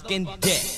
fucking dick.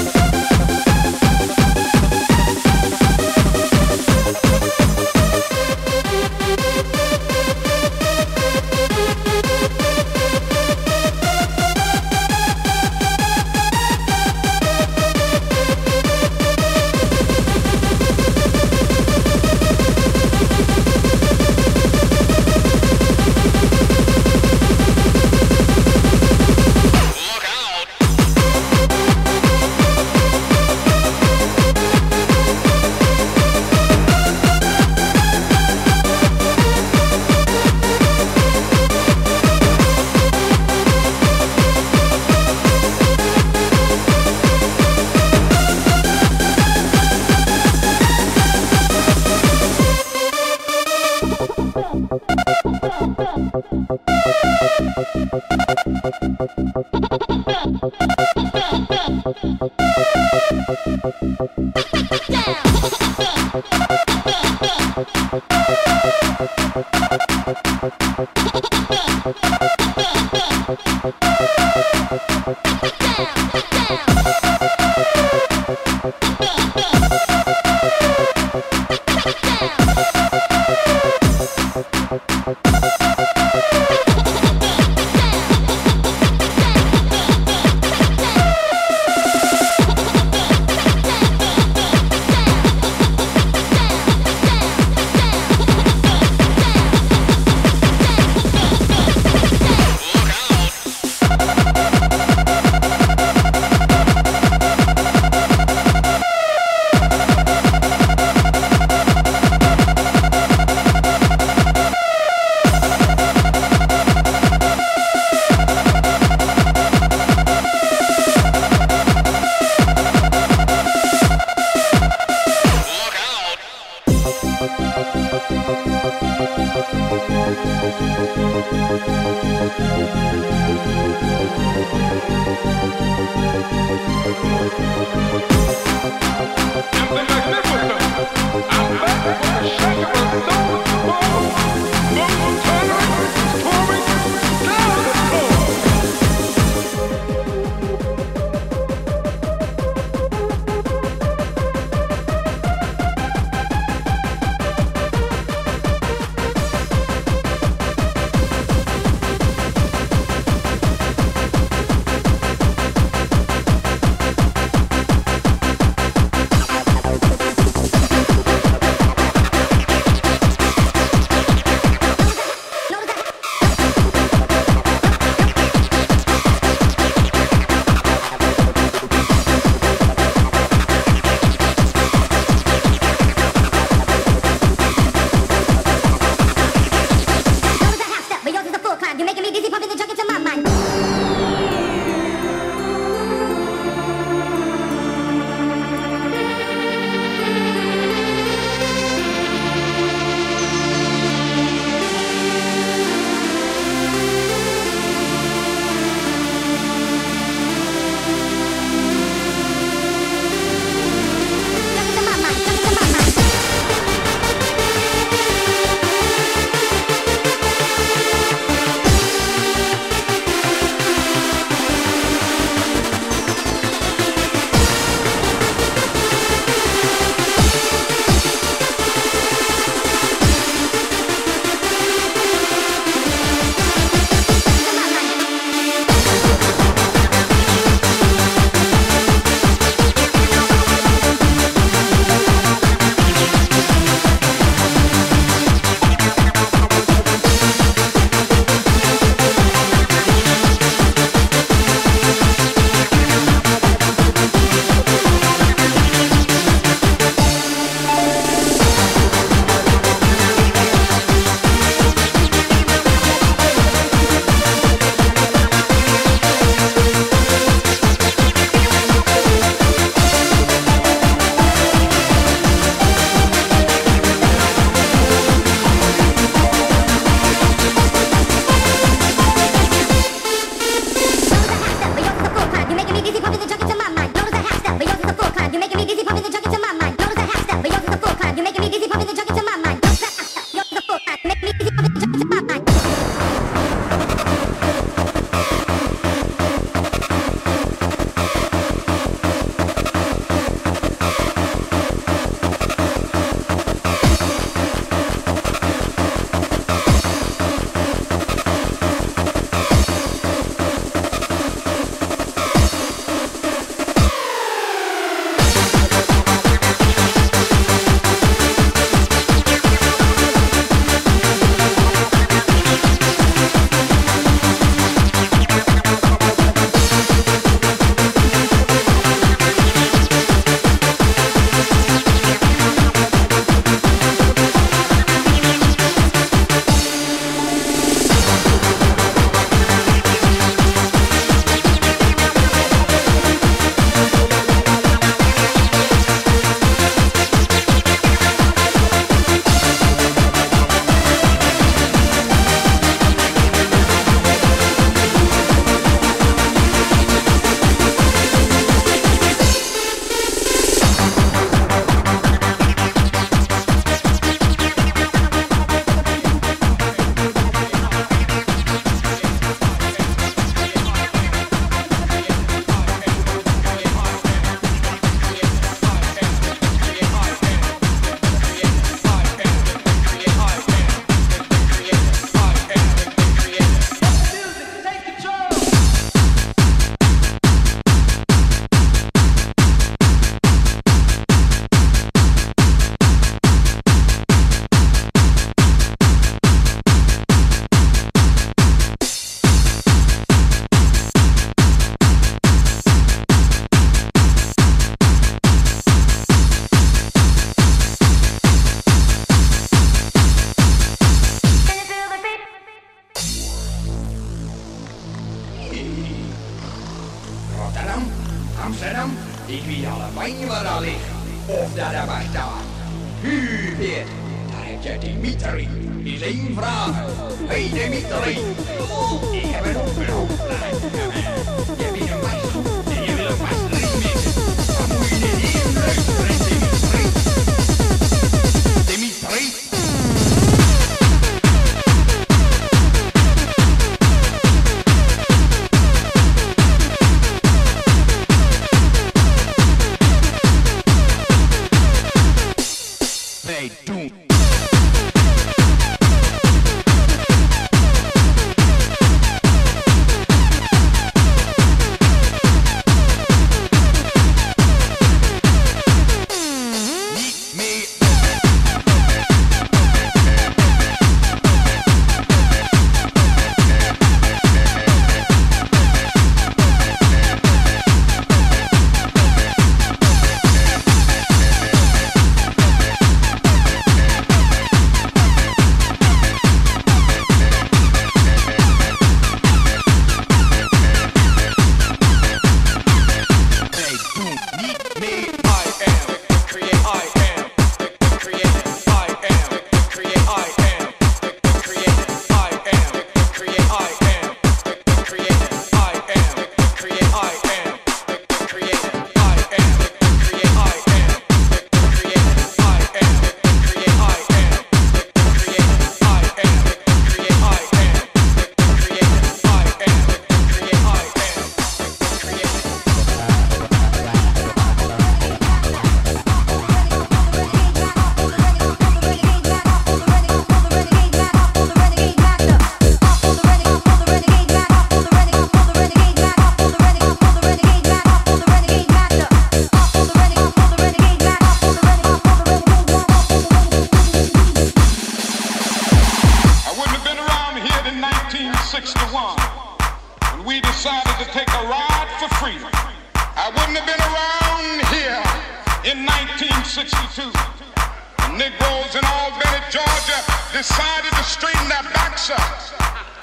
1962, the Negroes in Albany, Georgia decided to straighten their backs up.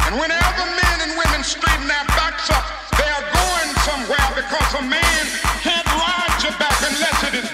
And whenever men and women straighten their backs up, they are going somewhere because a man can't ride your back unless it is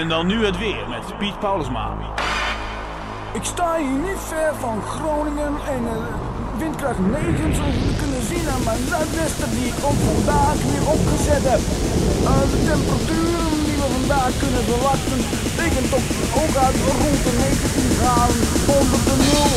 En dan nu het weer met Piet Paulusma. Ik sta hier niet ver van Groningen en eh, windkracht 9, zoals kunnen zien aan mijn zuidwesten die ik ook vandaag weer opgezet heb. Eh, de temperaturen die we vandaag kunnen verwachten, liggen toch ook uit rond de 19 graden onder de nul.